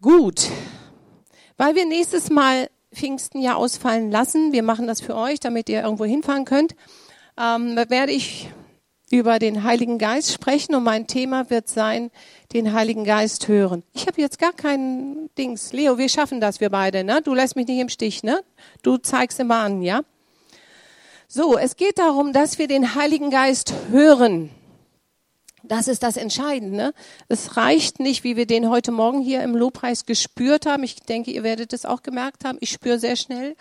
Gut, weil wir nächstes Mal Pfingsten ja ausfallen lassen, wir machen das für euch, damit ihr irgendwo hinfahren könnt, ähm, werde ich über den Heiligen Geist sprechen und mein Thema wird sein, den Heiligen Geist hören. Ich habe jetzt gar keinen Dings. Leo, wir schaffen das, wir beide, ne? Du lässt mich nicht im Stich, ne? Du zeigst immer an, ja? So, es geht darum, dass wir den Heiligen Geist hören. Das ist das Entscheidende. Es reicht nicht, wie wir den heute Morgen hier im Lobpreis gespürt haben. Ich denke, ihr werdet es auch gemerkt haben. Ich spüre sehr schnell,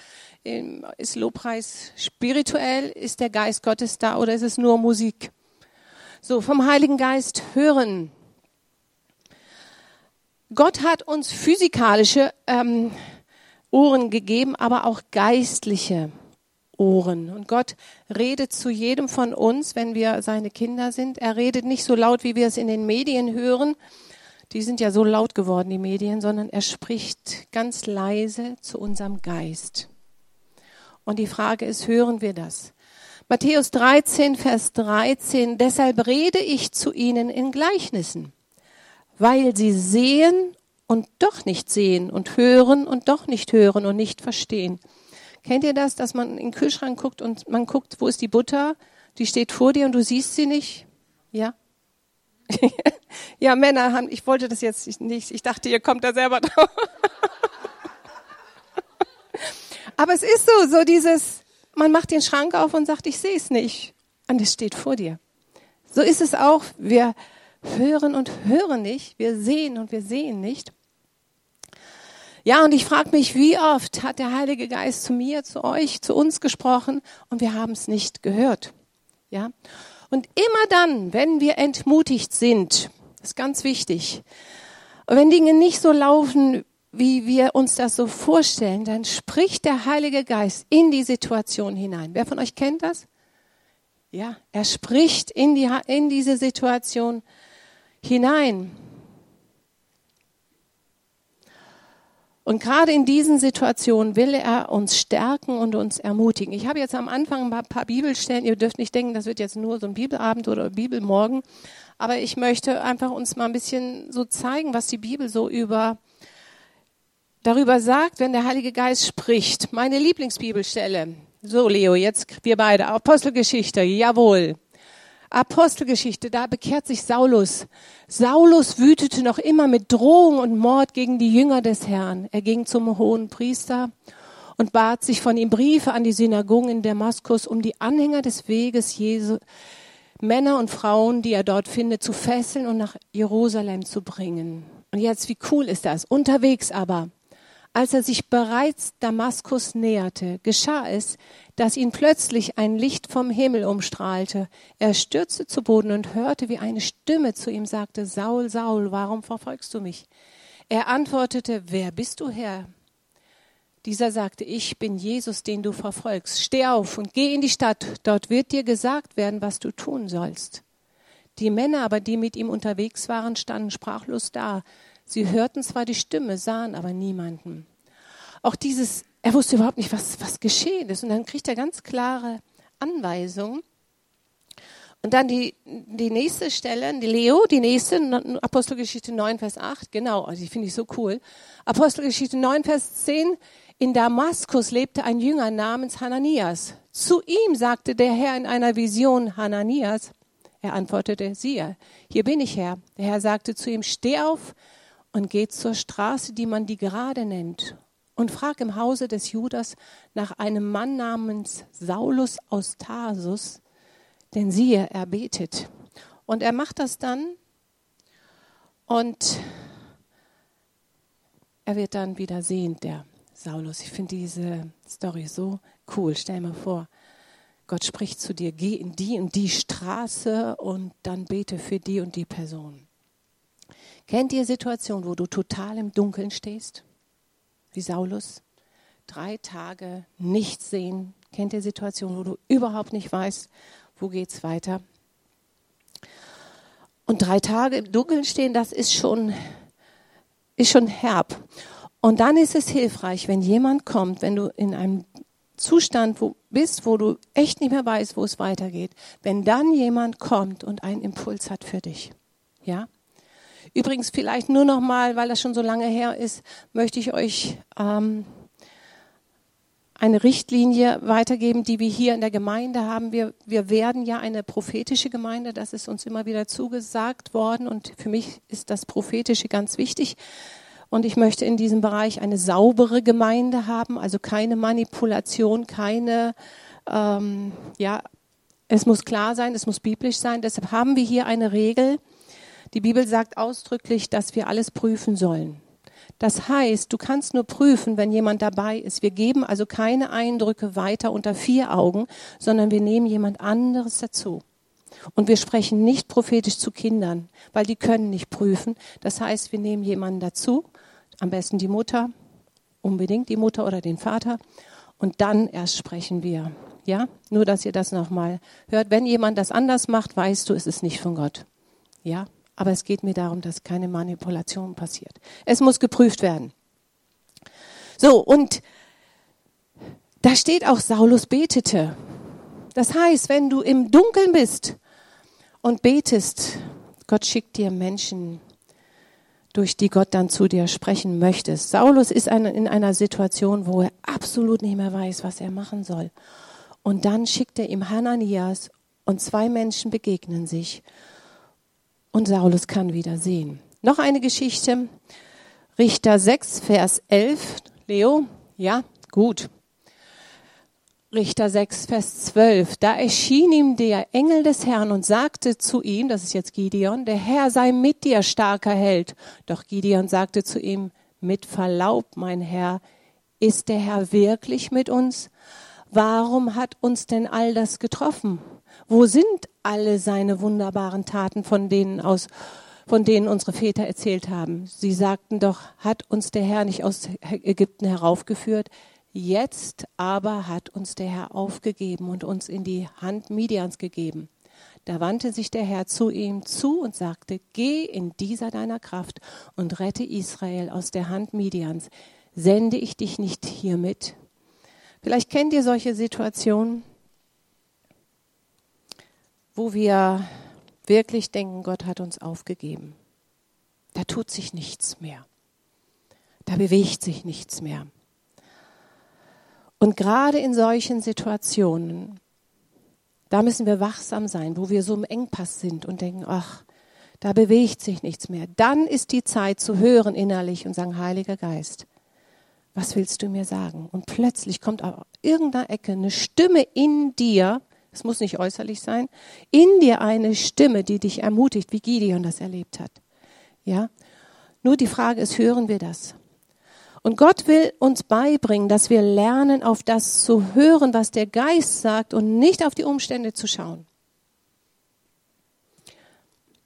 ähm, ist Lobpreis spirituell? Ist der Geist Gottes da oder ist es nur Musik? So, vom Heiligen Geist hören. Gott hat uns physikalische ähm, Ohren gegeben, aber auch geistliche. Ohren. Und Gott redet zu jedem von uns, wenn wir seine Kinder sind. Er redet nicht so laut, wie wir es in den Medien hören. Die sind ja so laut geworden, die Medien, sondern er spricht ganz leise zu unserem Geist. Und die Frage ist, hören wir das? Matthäus 13, Vers 13, deshalb rede ich zu ihnen in Gleichnissen, weil sie sehen und doch nicht sehen und hören und doch nicht hören und nicht verstehen. Kennt ihr das, dass man in den Kühlschrank guckt und man guckt, wo ist die Butter? Die steht vor dir und du siehst sie nicht? Ja? ja, Männer haben, ich wollte das jetzt nicht, ich dachte, ihr kommt da selber drauf. Aber es ist so, so dieses, man macht den Schrank auf und sagt, ich sehe es nicht. Und es steht vor dir. So ist es auch. Wir hören und hören nicht. Wir sehen und wir sehen nicht. Ja, und ich frage mich, wie oft hat der Heilige Geist zu mir, zu euch, zu uns gesprochen und wir haben es nicht gehört. Ja? Und immer dann, wenn wir entmutigt sind, ist ganz wichtig, wenn Dinge nicht so laufen, wie wir uns das so vorstellen, dann spricht der Heilige Geist in die Situation hinein. Wer von euch kennt das? Ja, er spricht in, die, in diese Situation hinein. Und gerade in diesen Situationen will er uns stärken und uns ermutigen. Ich habe jetzt am Anfang ein paar Bibelstellen. Ihr dürft nicht denken, das wird jetzt nur so ein Bibelabend oder Bibelmorgen. Aber ich möchte einfach uns mal ein bisschen so zeigen, was die Bibel so über, darüber sagt, wenn der Heilige Geist spricht. Meine Lieblingsbibelstelle. So, Leo, jetzt wir beide. Apostelgeschichte. Jawohl. Apostelgeschichte, da bekehrt sich Saulus. Saulus wütete noch immer mit Drohung und Mord gegen die Jünger des Herrn. Er ging zum hohen Priester und bat sich von ihm Briefe an die Synagogen in Damaskus, um die Anhänger des Weges Jesu, Männer und Frauen, die er dort findet, zu fesseln und nach Jerusalem zu bringen. Und jetzt, wie cool ist das? Unterwegs aber als er sich bereits Damaskus näherte, geschah es, dass ihn plötzlich ein Licht vom Himmel umstrahlte. Er stürzte zu Boden und hörte, wie eine Stimme zu ihm sagte, Saul, Saul, warum verfolgst du mich? Er antwortete, wer bist du, Herr? Dieser sagte, ich bin Jesus, den du verfolgst. Steh auf und geh in die Stadt, dort wird dir gesagt werden, was du tun sollst. Die Männer aber, die mit ihm unterwegs waren, standen sprachlos da. Sie hörten zwar die Stimme, sahen aber niemanden. Auch dieses, er wusste überhaupt nicht, was, was geschehen ist. Und dann kriegt er ganz klare Anweisungen. Und dann die, die nächste Stelle, die Leo, die nächste, Apostelgeschichte 9, Vers 8, genau, also die finde ich so cool. Apostelgeschichte 9, Vers 10, in Damaskus lebte ein Jünger namens Hananias. Zu ihm sagte der Herr in einer Vision, Hananias, er antwortete, siehe, hier bin ich Herr. Der Herr sagte zu ihm, steh auf, und geht zur Straße, die man die Gerade nennt, und fragt im Hause des Judas nach einem Mann namens Saulus aus Tarsus, denn siehe, er betet. Und er macht das dann und er wird dann wieder sehend, der Saulus. Ich finde diese Story so cool. Stell mir vor, Gott spricht zu dir, geh in die und die Straße und dann bete für die und die Person. Kennt ihr Situationen, wo du total im Dunkeln stehst? Wie Saulus? Drei Tage nichts sehen. Kennt ihr Situationen, wo du überhaupt nicht weißt, wo geht's weiter? Und drei Tage im Dunkeln stehen, das ist schon, ist schon herb. Und dann ist es hilfreich, wenn jemand kommt, wenn du in einem Zustand wo bist, wo du echt nicht mehr weißt, wo es weitergeht, wenn dann jemand kommt und einen Impuls hat für dich. Ja? Übrigens vielleicht nur noch mal, weil das schon so lange her ist, möchte ich euch ähm, eine Richtlinie weitergeben, die wir hier in der Gemeinde haben. Wir, wir werden ja eine prophetische Gemeinde, das ist uns immer wieder zugesagt worden und für mich ist das Prophetische ganz wichtig. Und ich möchte in diesem Bereich eine saubere Gemeinde haben, also keine Manipulation, keine, ähm, ja, es muss klar sein, es muss biblisch sein. Deshalb haben wir hier eine Regel. Die Bibel sagt ausdrücklich, dass wir alles prüfen sollen. Das heißt, du kannst nur prüfen, wenn jemand dabei ist. Wir geben also keine Eindrücke weiter unter vier Augen, sondern wir nehmen jemand anderes dazu. Und wir sprechen nicht prophetisch zu Kindern, weil die können nicht prüfen. Das heißt, wir nehmen jemanden dazu, am besten die Mutter, unbedingt die Mutter oder den Vater, und dann erst sprechen wir. Ja, nur dass ihr das nochmal hört. Wenn jemand das anders macht, weißt du, es ist nicht von Gott. Ja, aber es geht mir darum, dass keine Manipulation passiert. Es muss geprüft werden. So, und da steht auch, Saulus betete. Das heißt, wenn du im Dunkeln bist und betest, Gott schickt dir Menschen, durch die Gott dann zu dir sprechen möchte. Saulus ist in einer Situation, wo er absolut nicht mehr weiß, was er machen soll. Und dann schickt er ihm Hananias und zwei Menschen begegnen sich und Saulus kann wieder sehen. Noch eine Geschichte. Richter 6, Vers 11. Leo? Ja? Gut. Richter 6, Vers 12. Da erschien ihm der Engel des Herrn und sagte zu ihm, das ist jetzt Gideon, der Herr sei mit dir, starker Held. Doch Gideon sagte zu ihm, mit Verlaub, mein Herr, ist der Herr wirklich mit uns? Warum hat uns denn all das getroffen? Wo sind alle seine wunderbaren Taten, von denen aus von denen unsere Väter erzählt haben. Sie sagten doch, hat uns der Herr nicht aus Ägypten heraufgeführt? Jetzt aber hat uns der Herr aufgegeben und uns in die Hand Midians gegeben. Da wandte sich der Herr zu ihm zu und sagte, geh in dieser deiner Kraft und rette Israel aus der Hand Midians. Sende ich dich nicht hiermit? Vielleicht kennt ihr solche Situationen wo wir wirklich denken, Gott hat uns aufgegeben. Da tut sich nichts mehr. Da bewegt sich nichts mehr. Und gerade in solchen Situationen, da müssen wir wachsam sein, wo wir so im Engpass sind und denken, ach, da bewegt sich nichts mehr. Dann ist die Zeit zu hören innerlich und sagen, Heiliger Geist, was willst du mir sagen? Und plötzlich kommt aus irgendeiner Ecke eine Stimme in dir, es muss nicht äußerlich sein, in dir eine Stimme, die dich ermutigt, wie Gideon das erlebt hat. Ja? Nur die Frage ist, hören wir das? Und Gott will uns beibringen, dass wir lernen, auf das zu hören, was der Geist sagt und nicht auf die Umstände zu schauen.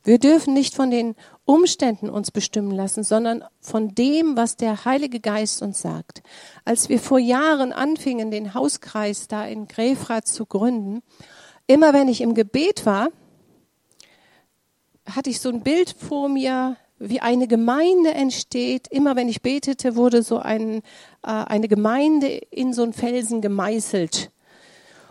Wir dürfen nicht von den Umständen uns bestimmen lassen, sondern von dem, was der Heilige Geist uns sagt. Als wir vor Jahren anfingen, den Hauskreis da in Grefrath zu gründen, immer wenn ich im Gebet war, hatte ich so ein Bild vor mir, wie eine Gemeinde entsteht. Immer wenn ich betete, wurde so ein, äh, eine Gemeinde in so einen Felsen gemeißelt.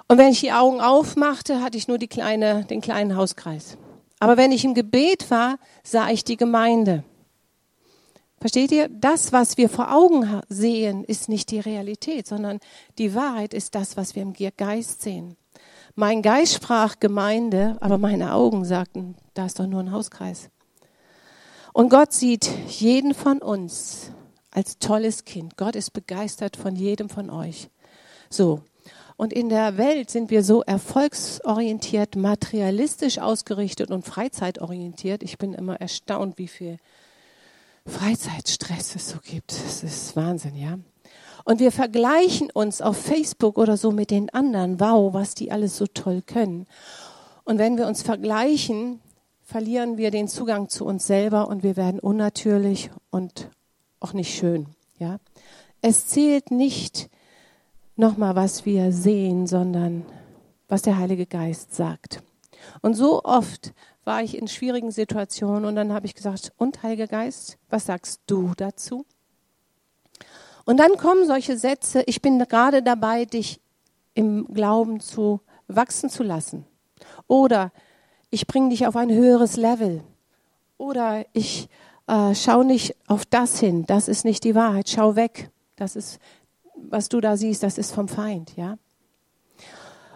Und wenn ich die Augen aufmachte, hatte ich nur die kleine, den kleinen Hauskreis. Aber wenn ich im Gebet war, sah ich die Gemeinde. Versteht ihr? Das, was wir vor Augen sehen, ist nicht die Realität, sondern die Wahrheit ist das, was wir im Geist sehen. Mein Geist sprach Gemeinde, aber meine Augen sagten, da ist doch nur ein Hauskreis. Und Gott sieht jeden von uns als tolles Kind. Gott ist begeistert von jedem von euch. So, und in der Welt sind wir so erfolgsorientiert, materialistisch ausgerichtet und freizeitorientiert. Ich bin immer erstaunt, wie viel Freizeitstress es so gibt. Das ist Wahnsinn, ja. Und wir vergleichen uns auf Facebook oder so mit den anderen. Wow, was die alles so toll können. Und wenn wir uns vergleichen, verlieren wir den Zugang zu uns selber und wir werden unnatürlich und auch nicht schön, ja. Es zählt nicht, nochmal, was wir sehen, sondern was der Heilige Geist sagt. Und so oft war ich in schwierigen Situationen und dann habe ich gesagt, und Heiliger Geist, was sagst du dazu? Und dann kommen solche Sätze, ich bin gerade dabei, dich im Glauben zu wachsen zu lassen. Oder ich bringe dich auf ein höheres Level. Oder ich äh, schau nicht auf das hin, das ist nicht die Wahrheit, schau weg. Das ist, was du da siehst, das ist vom Feind, ja.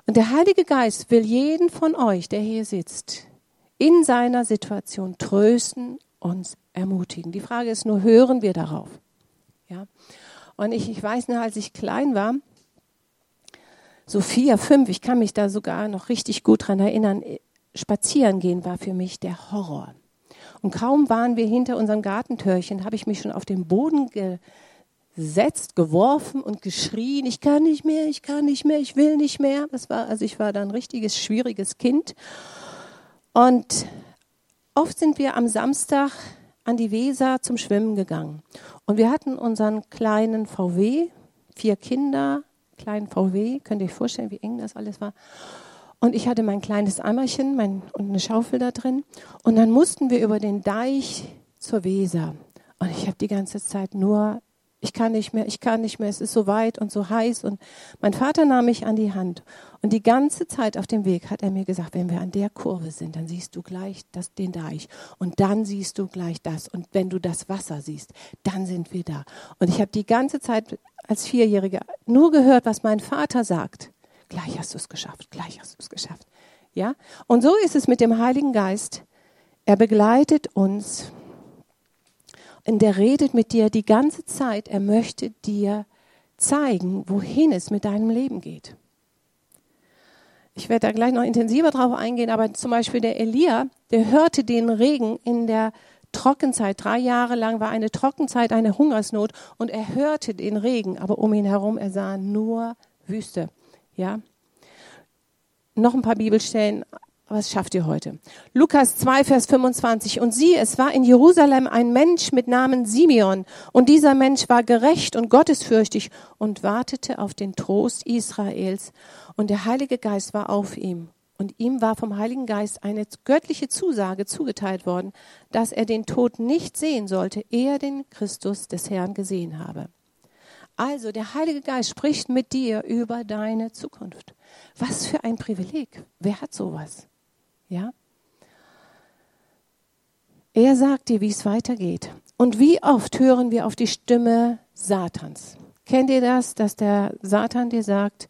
Und der Heilige Geist will jeden von euch, der hier sitzt, in seiner Situation trösten, uns ermutigen. Die Frage ist nur, hören wir darauf? Ja. Und ich, ich weiß noch, als ich klein war, so vier, fünf, ich kann mich da sogar noch richtig gut dran erinnern, spazieren gehen war für mich der Horror. Und kaum waren wir hinter unserem Gartentürchen, habe ich mich schon auf den Boden gesetzt, geworfen und geschrien, ich kann nicht mehr, ich kann nicht mehr, ich will nicht mehr. Das war, also ich war da ein richtiges, schwieriges Kind. Und oft sind wir am Samstag an die Weser zum Schwimmen gegangen. Und wir hatten unseren kleinen VW, vier Kinder, kleinen VW, könnt ihr euch vorstellen, wie eng das alles war. Und ich hatte mein kleines Eimerchen mein, und eine Schaufel da drin. Und dann mussten wir über den Deich zur Weser. Und ich habe die ganze Zeit nur ich kann nicht mehr, ich kann nicht mehr, es ist so weit und so heiß. Und mein Vater nahm mich an die Hand. Und die ganze Zeit auf dem Weg hat er mir gesagt, wenn wir an der Kurve sind, dann siehst du gleich das, den Deich. Und dann siehst du gleich das. Und wenn du das Wasser siehst, dann sind wir da. Und ich habe die ganze Zeit als Vierjährige nur gehört, was mein Vater sagt. Gleich hast du es geschafft, gleich hast du es geschafft. Ja? Und so ist es mit dem Heiligen Geist. Er begleitet uns und der redet mit dir die ganze Zeit. Er möchte dir zeigen, wohin es mit deinem Leben geht. Ich werde da gleich noch intensiver drauf eingehen, aber zum Beispiel der Elia, der hörte den Regen in der Trockenzeit. Drei Jahre lang war eine Trockenzeit, eine Hungersnot und er hörte den Regen, aber um ihn herum, er sah nur Wüste. Ja. Noch ein paar Bibelstellen was schafft ihr heute? Lukas 2, Vers 25. Und siehe, es war in Jerusalem ein Mensch mit Namen Simeon. Und dieser Mensch war gerecht und gottesfürchtig und wartete auf den Trost Israels. Und der Heilige Geist war auf ihm. Und ihm war vom Heiligen Geist eine göttliche Zusage zugeteilt worden, dass er den Tod nicht sehen sollte, ehe er den Christus des Herrn gesehen habe. Also der Heilige Geist spricht mit dir über deine Zukunft. Was für ein Privileg. Wer hat sowas? Ja? Er sagt dir, wie es weitergeht. Und wie oft hören wir auf die Stimme Satans? Kennt ihr das, dass der Satan dir sagt,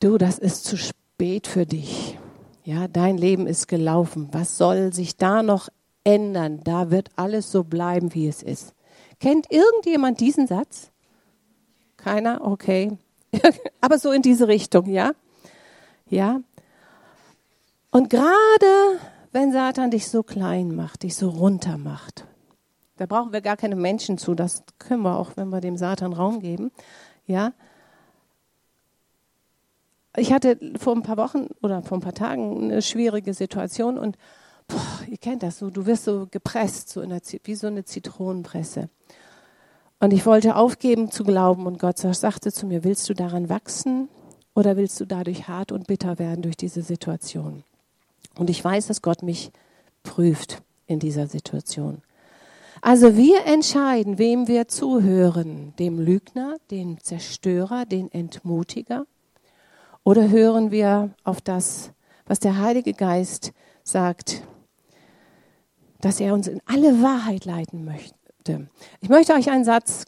du, das ist zu spät für dich. Ja, dein Leben ist gelaufen. Was soll sich da noch ändern? Da wird alles so bleiben, wie es ist. Kennt irgendjemand diesen Satz? Keiner? Okay. Aber so in diese Richtung, ja? Ja. Und gerade wenn Satan dich so klein macht, dich so runter macht, da brauchen wir gar keine Menschen zu, das können wir auch, wenn wir dem Satan Raum geben, ja. Ich hatte vor ein paar Wochen oder vor ein paar Tagen eine schwierige Situation und boah, ihr kennt das so, du wirst so gepresst, so der, wie so eine Zitronenpresse. Und ich wollte aufgeben zu glauben und Gott sagte zu mir, willst du daran wachsen oder willst du dadurch hart und bitter werden durch diese Situation? Und ich weiß, dass Gott mich prüft in dieser Situation. Also wir entscheiden, wem wir zuhören, dem Lügner, dem Zerstörer, den Entmutiger, oder hören wir auf das, was der Heilige Geist sagt, dass er uns in alle Wahrheit leiten möchte. Ich möchte euch einen Satz,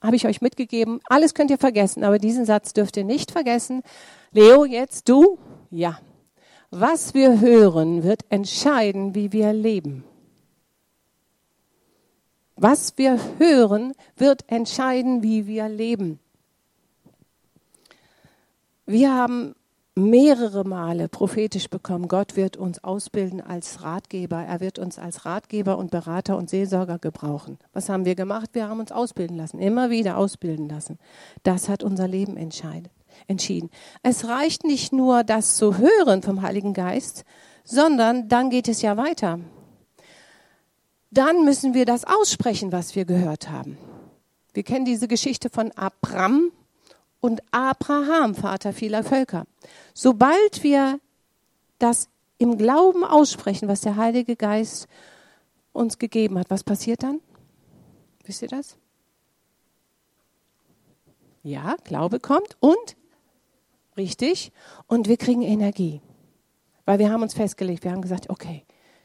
habe ich euch mitgegeben, alles könnt ihr vergessen, aber diesen Satz dürft ihr nicht vergessen. Leo, jetzt du? Ja, was wir hören, wird entscheiden, wie wir leben. Was wir hören, wird entscheiden, wie wir leben. Wir haben mehrere Male prophetisch bekommen, Gott wird uns ausbilden als Ratgeber. Er wird uns als Ratgeber und Berater und Seelsorger gebrauchen. Was haben wir gemacht? Wir haben uns ausbilden lassen, immer wieder ausbilden lassen. Das hat unser Leben entscheidet entschieden. Es reicht nicht nur, das zu hören vom Heiligen Geist, sondern dann geht es ja weiter. Dann müssen wir das aussprechen, was wir gehört haben. Wir kennen diese Geschichte von Abram und Abraham, Vater vieler Völker. Sobald wir das im Glauben aussprechen, was der Heilige Geist uns gegeben hat, was passiert dann? Wisst ihr das? Ja, Glaube kommt und Richtig? Und wir kriegen Energie. Weil wir haben uns festgelegt, wir haben gesagt, okay,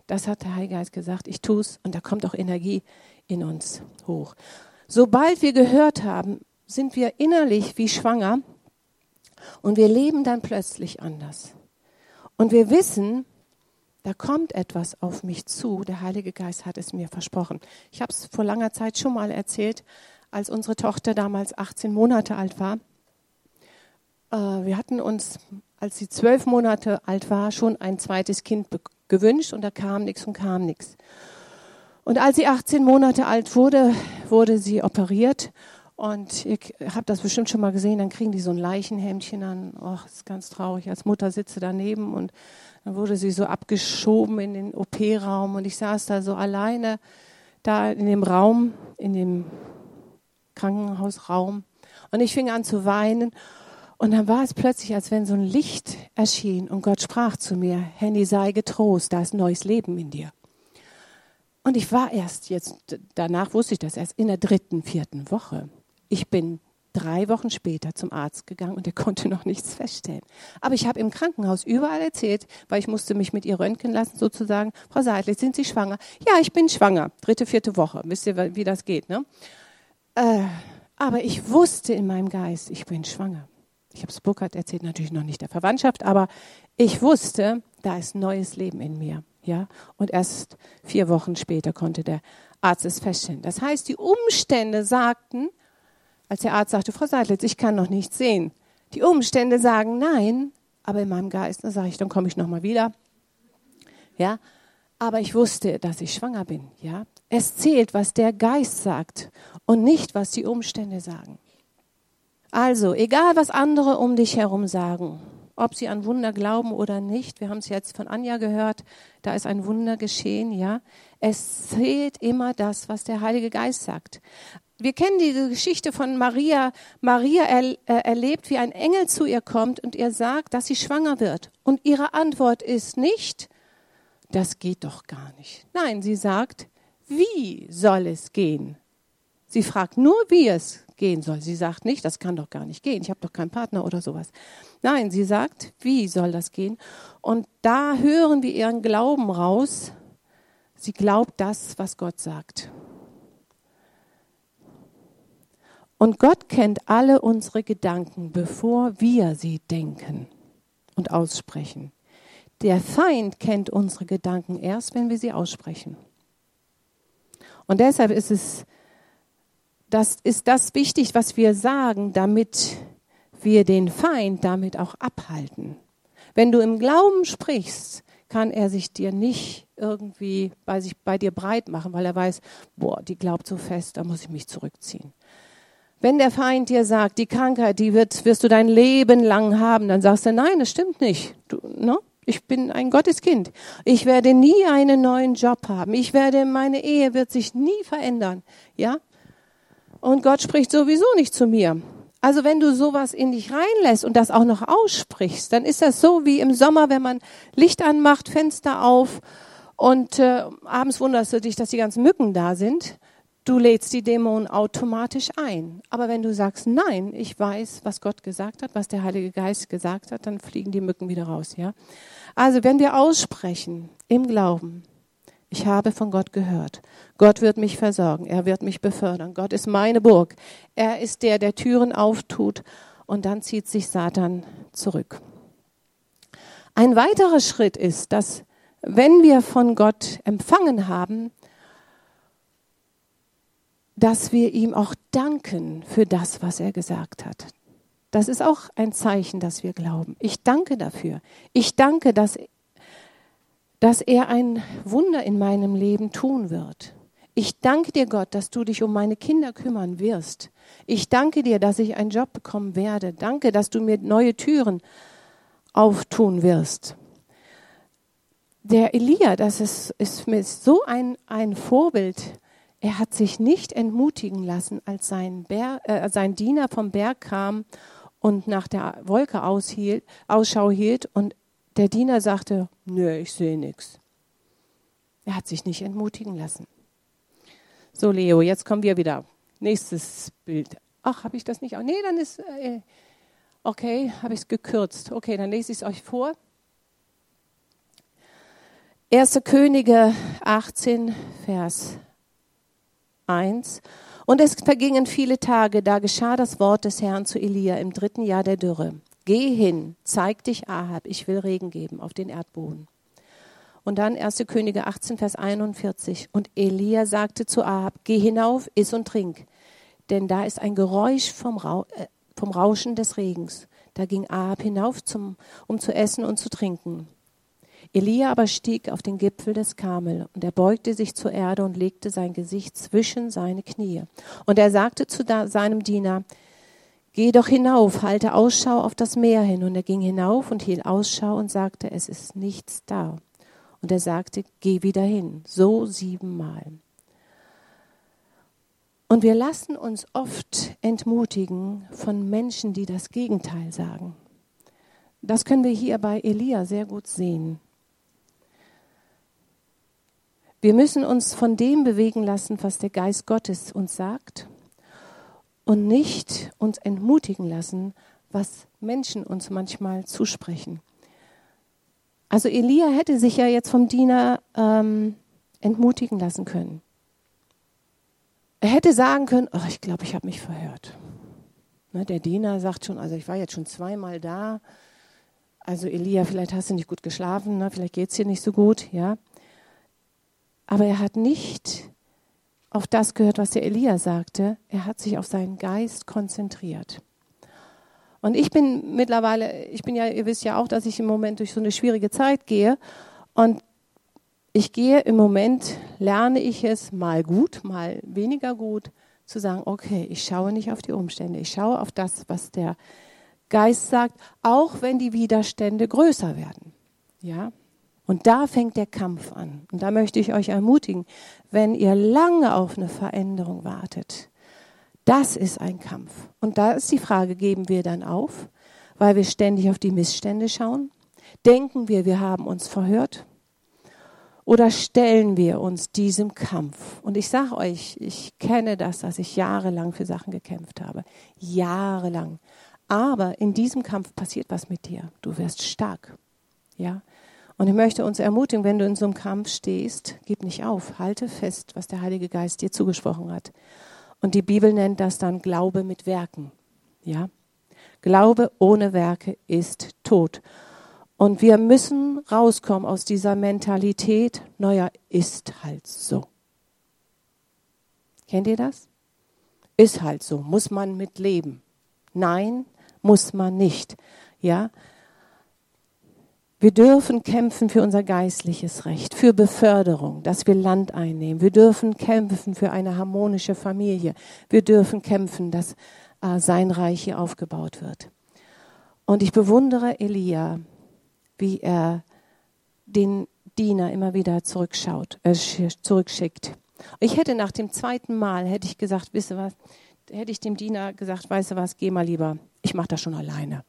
Das hat der Heilige Geist gesagt, ich tue es und da kommt auch Energie in uns hoch. Sobald wir gehört haben, sind wir innerlich wie schwanger und wir leben dann plötzlich anders. Und wir wissen, da kommt etwas auf mich zu. Der Heilige Geist hat es mir versprochen. Ich habe es vor langer Zeit schon mal erzählt, als unsere Tochter damals 18 Monate alt war. Äh, wir hatten uns, als sie zwölf Monate alt war, schon ein zweites Kind gewünscht und da kam nichts und kam nichts. Und als sie 18 Monate alt wurde, wurde sie operiert. Und ihr habt das bestimmt schon mal gesehen, dann kriegen die so ein Leichenhemdchen an. Och, ist ganz traurig. Als Mutter sitze daneben und dann wurde sie so abgeschoben in den OP-Raum und ich saß da so alleine da in dem Raum, in dem Krankenhausraum. Und ich fing an zu weinen. Und dann war es plötzlich, als wenn so ein Licht erschien und Gott sprach zu mir, Henny, sei getrost, da ist neues Leben in dir. Und ich war erst jetzt, danach wusste ich das erst in der dritten, vierten Woche. Ich bin drei Wochen später zum Arzt gegangen und er konnte noch nichts feststellen. Aber ich habe im Krankenhaus überall erzählt, weil ich musste mich mit ihr röntgen lassen, sozusagen. Frau Seidlich, sind Sie schwanger? Ja, ich bin schwanger. Dritte, vierte Woche. Wisst ihr, wie das geht, ne? Äh, aber ich wusste in meinem Geist, ich bin schwanger. Ich habe es Burkhard erzählt, natürlich noch nicht der Verwandtschaft, aber ich wusste, da ist neues Leben in mir. Ja? Und erst vier Wochen später konnte der Arzt es feststellen. Das heißt, die Umstände sagten, als der Arzt sagte, Frau Seidlitz, ich kann noch nichts sehen. Die Umstände sagen nein, aber in meinem Geist, dann sage ich, dann komme ich nochmal wieder. Ja, aber ich wusste, dass ich schwanger bin. Ja, es zählt, was der Geist sagt und nicht, was die Umstände sagen. Also, egal was andere um dich herum sagen, ob sie an Wunder glauben oder nicht, wir haben es jetzt von Anja gehört, da ist ein Wunder geschehen, ja. Es zählt immer das, was der Heilige Geist sagt. Wir kennen diese Geschichte von Maria. Maria er, äh, erlebt, wie ein Engel zu ihr kommt und ihr sagt, dass sie schwanger wird. Und ihre Antwort ist nicht, das geht doch gar nicht. Nein, sie sagt, wie soll es gehen? Sie fragt nur, wie es gehen soll. Sie sagt nicht, das kann doch gar nicht gehen. Ich habe doch keinen Partner oder sowas. Nein, sie sagt, wie soll das gehen? Und da hören wir ihren Glauben raus. Sie glaubt das, was Gott sagt. Und Gott kennt alle unsere Gedanken, bevor wir sie denken und aussprechen. Der Feind kennt unsere Gedanken erst, wenn wir sie aussprechen. Und deshalb ist es, das ist das wichtig, was wir sagen, damit wir den Feind damit auch abhalten. Wenn du im Glauben sprichst, kann er sich dir nicht irgendwie bei, sich, bei dir breit machen, weil er weiß, boah, die glaubt so fest, da muss ich mich zurückziehen. Wenn der Feind dir sagt, die Krankheit, die wird, wirst du dein Leben lang haben, dann sagst du, nein, das stimmt nicht. Du, ne? Ich bin ein Gotteskind. Ich werde nie einen neuen Job haben. Ich werde, meine Ehe wird sich nie verändern. Ja? Und Gott spricht sowieso nicht zu mir. Also wenn du sowas in dich reinlässt und das auch noch aussprichst, dann ist das so wie im Sommer, wenn man Licht anmacht, Fenster auf und äh, abends wunderst du dich, dass die ganzen Mücken da sind. Du lädst die Dämonen automatisch ein. Aber wenn du sagst, nein, ich weiß, was Gott gesagt hat, was der Heilige Geist gesagt hat, dann fliegen die Mücken wieder raus, ja? Also wenn wir aussprechen im Glauben, ich habe von Gott gehört. Gott wird mich versorgen. Er wird mich befördern. Gott ist meine Burg. Er ist der, der Türen auftut. Und dann zieht sich Satan zurück. Ein weiterer Schritt ist, dass wenn wir von Gott empfangen haben, dass wir ihm auch danken für das, was er gesagt hat. Das ist auch ein Zeichen, dass wir glauben. Ich danke dafür. Ich danke, dass, dass er ein Wunder in meinem Leben tun wird. Ich danke dir, Gott, dass du dich um meine Kinder kümmern wirst. Ich danke dir, dass ich einen Job bekommen werde. Danke, dass du mir neue Türen auftun wirst. Der Elia, das ist, ist mir so ein, ein Vorbild. Er hat sich nicht entmutigen lassen, als sein, Bär, äh, sein Diener vom Berg kam und nach der Wolke aushielt, Ausschau hielt und der Diener sagte, nö, ich sehe nichts. Er hat sich nicht entmutigen lassen. So, Leo, jetzt kommen wir wieder. Nächstes Bild. Ach, habe ich das nicht? Nee, dann ist, äh, okay, habe ich es gekürzt. Okay, dann lese ich es euch vor. 1. Könige 18, Vers 1. Und es vergingen viele Tage, da geschah das Wort des Herrn zu Elia im dritten Jahr der Dürre. Geh hin, zeig dich Ahab, ich will Regen geben auf den Erdboden. Und dann 1. Könige 18, Vers 41. Und Elia sagte zu Ahab, geh hinauf, iss und trink, denn da ist ein Geräusch vom, Ra äh, vom Rauschen des Regens. Da ging Ahab hinauf, zum, um zu essen und zu trinken. Elia aber stieg auf den Gipfel des Karmel und er beugte sich zur Erde und legte sein Gesicht zwischen seine Knie. Und er sagte zu seinem Diener, Geh doch hinauf, halte Ausschau auf das Meer hin. Und er ging hinauf und hielt Ausschau und sagte, es ist nichts da. Und er sagte, geh wieder hin, so siebenmal. Und wir lassen uns oft entmutigen von Menschen, die das Gegenteil sagen. Das können wir hier bei Elia sehr gut sehen. Wir müssen uns von dem bewegen lassen, was der Geist Gottes uns sagt und nicht uns entmutigen lassen, was Menschen uns manchmal zusprechen. Also Elia hätte sich ja jetzt vom Diener ähm, entmutigen lassen können. Er hätte sagen können, oh, ich glaube, ich habe mich verhört. Ne, der Diener sagt schon, also ich war jetzt schon zweimal da. Also Elia, vielleicht hast du nicht gut geschlafen, ne? vielleicht geht es dir nicht so gut, ja. Aber er hat nicht auf das gehört, was der Elia sagte. Er hat sich auf seinen Geist konzentriert. Und ich bin mittlerweile, ich bin ja, ihr wisst ja auch, dass ich im Moment durch so eine schwierige Zeit gehe. Und ich gehe im Moment, lerne ich es mal gut, mal weniger gut, zu sagen, okay, ich schaue nicht auf die Umstände, ich schaue auf das, was der Geist sagt, auch wenn die Widerstände größer werden. Ja, und da fängt der Kampf an. Und da möchte ich euch ermutigen, wenn ihr lange auf eine Veränderung wartet, das ist ein Kampf. Und da ist die Frage, geben wir dann auf, weil wir ständig auf die Missstände schauen? Denken wir, wir haben uns verhört? Oder stellen wir uns diesem Kampf? Und ich sage euch, ich kenne das, dass ich jahrelang für Sachen gekämpft habe. Jahrelang. Aber in diesem Kampf passiert was mit dir. Du wirst stark. Ja. Und ich möchte uns ermutigen, wenn du in so einem Kampf stehst, gib nicht auf, halte fest, was der Heilige Geist dir zugesprochen hat. Und die Bibel nennt das dann Glaube mit Werken. Ja? Glaube ohne Werke ist tot. Und wir müssen rauskommen aus dieser Mentalität, naja, ist halt so. Kennt ihr das? Ist halt so, muss man mitleben. Nein, muss man nicht. Ja, wir dürfen kämpfen für unser geistliches Recht, für Beförderung, dass wir Land einnehmen. Wir dürfen kämpfen für eine harmonische Familie. Wir dürfen kämpfen, dass äh, sein Reich hier aufgebaut wird. Und ich bewundere Elia, wie er den Diener immer wieder zurückschaut, äh, zurückschickt. Ich hätte nach dem zweiten Mal, hätte ich gesagt, wisst ihr was, hätte ich dem Diener gesagt, weißt du was, geh mal lieber, ich mache das schon alleine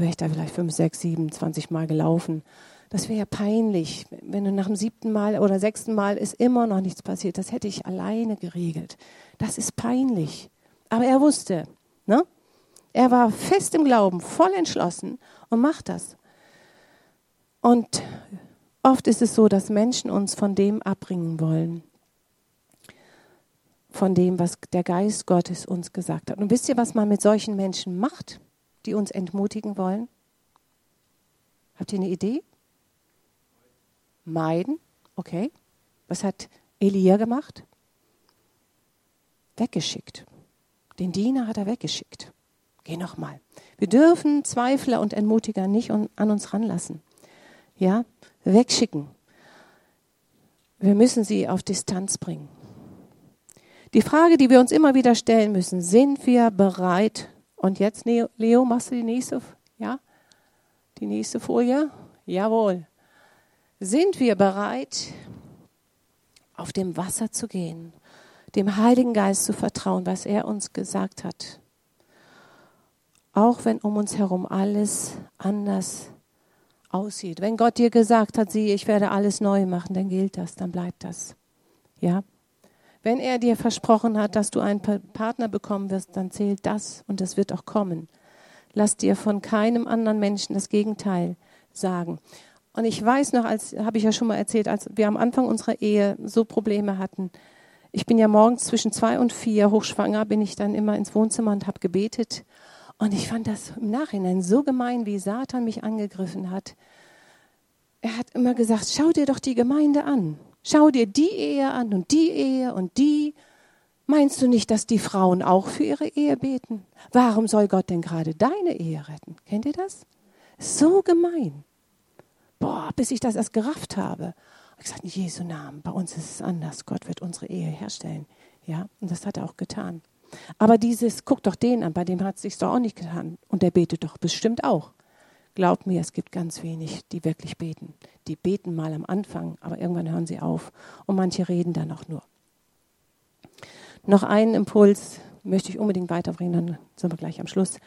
wäre ich da vielleicht fünf, sechs, sieben, zwanzig Mal gelaufen. Das wäre ja peinlich, wenn du nach dem siebten Mal oder sechsten Mal ist immer noch nichts passiert. Das hätte ich alleine geregelt. Das ist peinlich. Aber er wusste, ne? Er war fest im Glauben, voll entschlossen und macht das. Und oft ist es so, dass Menschen uns von dem abbringen wollen. Von dem, was der Geist Gottes uns gesagt hat. Und wisst ihr, was man mit solchen Menschen macht? Die uns entmutigen wollen? Habt ihr eine Idee? Meiden. Okay. Was hat Elia gemacht? Weggeschickt. Den Diener hat er weggeschickt. Geh nochmal. Wir dürfen Zweifler und Entmutiger nicht an uns ranlassen. Ja, wegschicken. Wir müssen sie auf Distanz bringen. Die Frage, die wir uns immer wieder stellen müssen, sind wir bereit, und jetzt, Leo, machst du die nächste, ja? Die nächste Folie? Jawohl. Sind wir bereit, auf dem Wasser zu gehen, dem Heiligen Geist zu vertrauen, was er uns gesagt hat? Auch wenn um uns herum alles anders aussieht. Wenn Gott dir gesagt hat, sieh, ich werde alles neu machen, dann gilt das, dann bleibt das. Ja? Wenn er dir versprochen hat, dass du einen Partner bekommen wirst, dann zählt das und das wird auch kommen. Lass dir von keinem anderen Menschen das Gegenteil sagen. Und ich weiß noch, als habe ich ja schon mal erzählt, als wir am Anfang unserer Ehe so Probleme hatten. Ich bin ja morgens zwischen zwei und vier hochschwanger, bin ich dann immer ins Wohnzimmer und habe gebetet. Und ich fand das im Nachhinein so gemein, wie Satan mich angegriffen hat. Er hat immer gesagt, schau dir doch die Gemeinde an. Schau dir die Ehe an und die Ehe und die. Meinst du nicht, dass die Frauen auch für ihre Ehe beten? Warum soll Gott denn gerade deine Ehe retten? Kennt ihr das? So gemein. Boah, bis ich das erst gerafft habe. Ich gesagt, in Jesu Namen, bei uns ist es anders. Gott wird unsere Ehe herstellen. Ja, und das hat er auch getan. Aber dieses, guck doch den an, bei dem hat es sich doch auch nicht getan. Und der betet doch bestimmt auch. Glaubt mir, es gibt ganz wenig, die wirklich beten. Die beten mal am Anfang, aber irgendwann hören sie auf. Und manche reden dann auch nur. Noch einen Impuls möchte ich unbedingt weiterbringen, dann sind wir gleich am Schluss.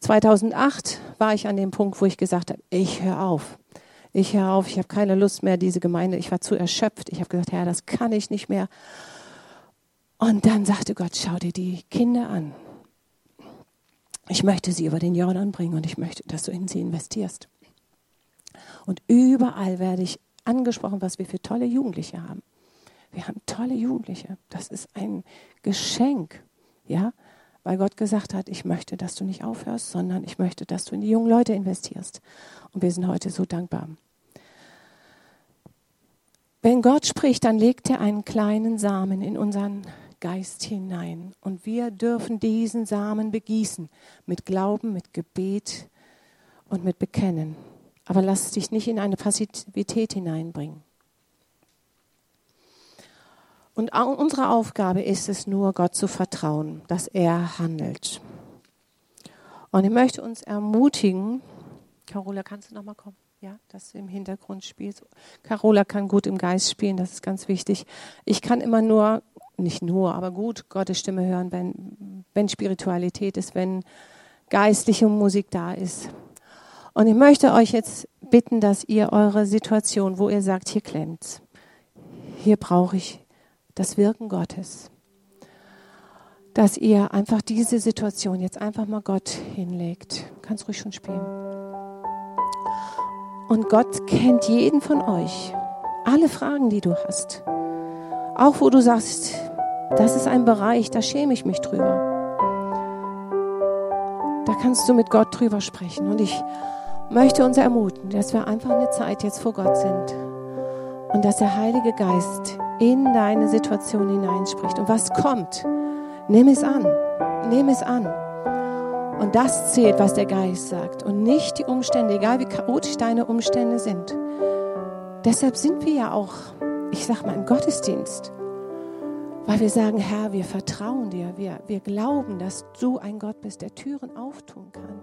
2008 war ich an dem Punkt, wo ich gesagt habe, ich höre auf. Ich höre auf, ich habe keine Lust mehr, diese Gemeinde. Ich war zu erschöpft. Ich habe gesagt, Herr, das kann ich nicht mehr. Und dann sagte Gott, schau dir die Kinder an. Ich möchte sie über den Jordan bringen und ich möchte, dass du in sie investierst. Und überall werde ich angesprochen, was wir für tolle Jugendliche haben. Wir haben tolle Jugendliche. Das ist ein Geschenk, ja, weil Gott gesagt hat, ich möchte, dass du nicht aufhörst, sondern ich möchte, dass du in die jungen Leute investierst. Und wir sind heute so dankbar. Wenn Gott spricht, dann legt er einen kleinen Samen in unseren Geist hinein. Und wir dürfen diesen Samen begießen mit Glauben, mit Gebet und mit Bekennen. Aber lass dich nicht in eine Passivität hineinbringen. Und unsere Aufgabe ist es nur, Gott zu vertrauen, dass er handelt. Und ich möchte uns ermutigen, Carola, kannst du noch mal kommen? Ja, dass du im Hintergrund spielst. Carola kann gut im Geist spielen, das ist ganz wichtig. Ich kann immer nur, nicht nur, aber gut Gottes Stimme hören, wenn, wenn Spiritualität ist, wenn geistliche Musik da ist. Und ich möchte euch jetzt bitten, dass ihr eure Situation, wo ihr sagt, hier klemmt, hier brauche ich das Wirken Gottes. Dass ihr einfach diese Situation jetzt einfach mal Gott hinlegt. Kannst ruhig schon spielen. Und Gott kennt jeden von euch. Alle Fragen, die du hast. Auch wo du sagst, das ist ein Bereich, da schäme ich mich drüber. Da kannst du mit Gott drüber sprechen. Und ich möchte uns ermutigen, dass wir einfach eine Zeit jetzt vor Gott sind. Und dass der Heilige Geist in deine Situation hineinspricht. Und was kommt, nimm es an. Nimm es an. Und das zählt, was der Geist sagt. Und nicht die Umstände, egal wie chaotisch deine Umstände sind. Deshalb sind wir ja auch, ich sag mal, im Gottesdienst. Weil wir sagen, Herr, wir vertrauen dir. Wir, wir glauben, dass du ein Gott bist, der Türen auftun kann.